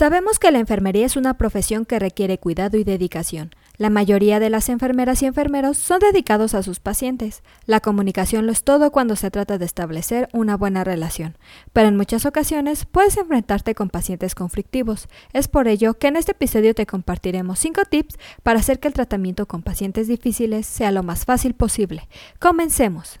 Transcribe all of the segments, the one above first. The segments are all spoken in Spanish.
Sabemos que la enfermería es una profesión que requiere cuidado y dedicación. La mayoría de las enfermeras y enfermeros son dedicados a sus pacientes. La comunicación lo es todo cuando se trata de establecer una buena relación, pero en muchas ocasiones puedes enfrentarte con pacientes conflictivos. Es por ello que en este episodio te compartiremos 5 tips para hacer que el tratamiento con pacientes difíciles sea lo más fácil posible. Comencemos.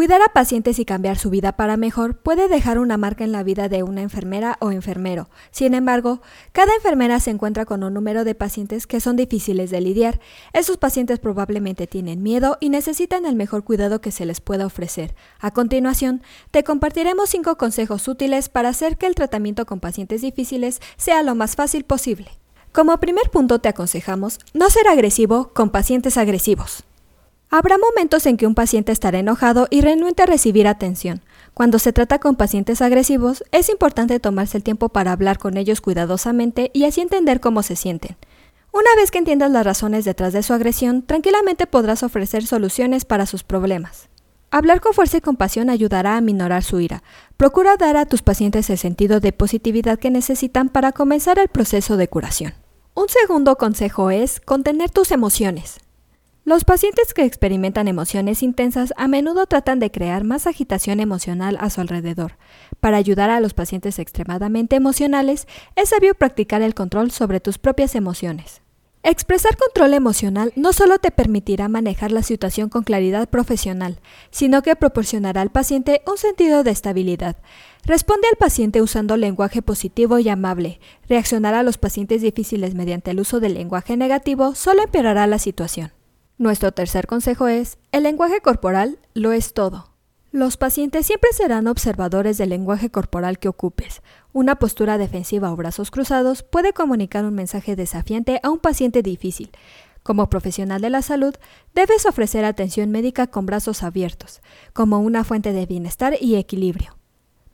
Cuidar a pacientes y cambiar su vida para mejor puede dejar una marca en la vida de una enfermera o enfermero. Sin embargo, cada enfermera se encuentra con un número de pacientes que son difíciles de lidiar. Esos pacientes probablemente tienen miedo y necesitan el mejor cuidado que se les pueda ofrecer. A continuación, te compartiremos cinco consejos útiles para hacer que el tratamiento con pacientes difíciles sea lo más fácil posible. Como primer punto te aconsejamos no ser agresivo con pacientes agresivos. Habrá momentos en que un paciente estará enojado y renuente a recibir atención. Cuando se trata con pacientes agresivos, es importante tomarse el tiempo para hablar con ellos cuidadosamente y así entender cómo se sienten. Una vez que entiendas las razones detrás de su agresión, tranquilamente podrás ofrecer soluciones para sus problemas. Hablar con fuerza y compasión ayudará a minorar su ira. Procura dar a tus pacientes el sentido de positividad que necesitan para comenzar el proceso de curación. Un segundo consejo es contener tus emociones. Los pacientes que experimentan emociones intensas a menudo tratan de crear más agitación emocional a su alrededor. Para ayudar a los pacientes extremadamente emocionales, es sabio practicar el control sobre tus propias emociones. Expresar control emocional no solo te permitirá manejar la situación con claridad profesional, sino que proporcionará al paciente un sentido de estabilidad. Responde al paciente usando lenguaje positivo y amable. Reaccionar a los pacientes difíciles mediante el uso del lenguaje negativo solo empeorará la situación. Nuestro tercer consejo es, el lenguaje corporal lo es todo. Los pacientes siempre serán observadores del lenguaje corporal que ocupes. Una postura defensiva o brazos cruzados puede comunicar un mensaje desafiante a un paciente difícil. Como profesional de la salud, debes ofrecer atención médica con brazos abiertos, como una fuente de bienestar y equilibrio.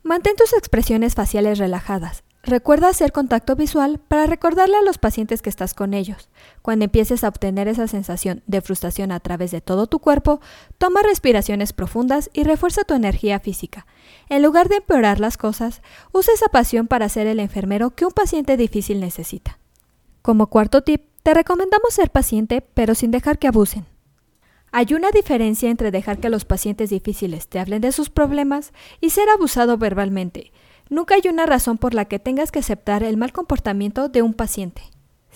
Mantén tus expresiones faciales relajadas, Recuerda hacer contacto visual para recordarle a los pacientes que estás con ellos. Cuando empieces a obtener esa sensación de frustración a través de todo tu cuerpo, toma respiraciones profundas y refuerza tu energía física. En lugar de empeorar las cosas, usa esa pasión para ser el enfermero que un paciente difícil necesita. Como cuarto tip, te recomendamos ser paciente pero sin dejar que abusen. Hay una diferencia entre dejar que los pacientes difíciles te hablen de sus problemas y ser abusado verbalmente. Nunca hay una razón por la que tengas que aceptar el mal comportamiento de un paciente.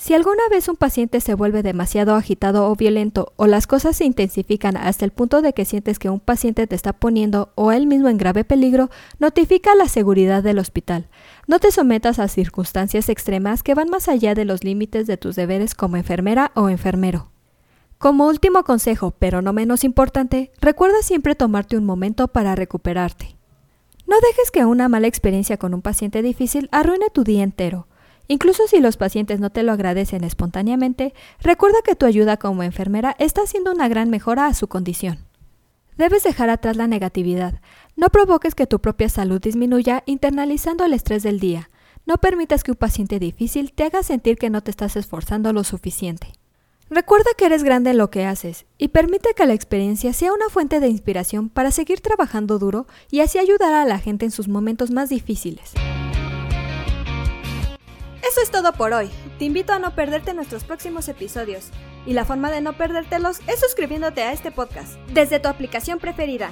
Si alguna vez un paciente se vuelve demasiado agitado o violento o las cosas se intensifican hasta el punto de que sientes que un paciente te está poniendo o él mismo en grave peligro, notifica la seguridad del hospital. No te sometas a circunstancias extremas que van más allá de los límites de tus deberes como enfermera o enfermero. Como último consejo, pero no menos importante, recuerda siempre tomarte un momento para recuperarte. No dejes que una mala experiencia con un paciente difícil arruine tu día entero. Incluso si los pacientes no te lo agradecen espontáneamente, recuerda que tu ayuda como enfermera está haciendo una gran mejora a su condición. Debes dejar atrás la negatividad. No provoques que tu propia salud disminuya internalizando el estrés del día. No permitas que un paciente difícil te haga sentir que no te estás esforzando lo suficiente. Recuerda que eres grande en lo que haces y permite que la experiencia sea una fuente de inspiración para seguir trabajando duro y así ayudar a la gente en sus momentos más difíciles. Eso es todo por hoy. Te invito a no perderte nuestros próximos episodios. Y la forma de no perdértelos es suscribiéndote a este podcast desde tu aplicación preferida.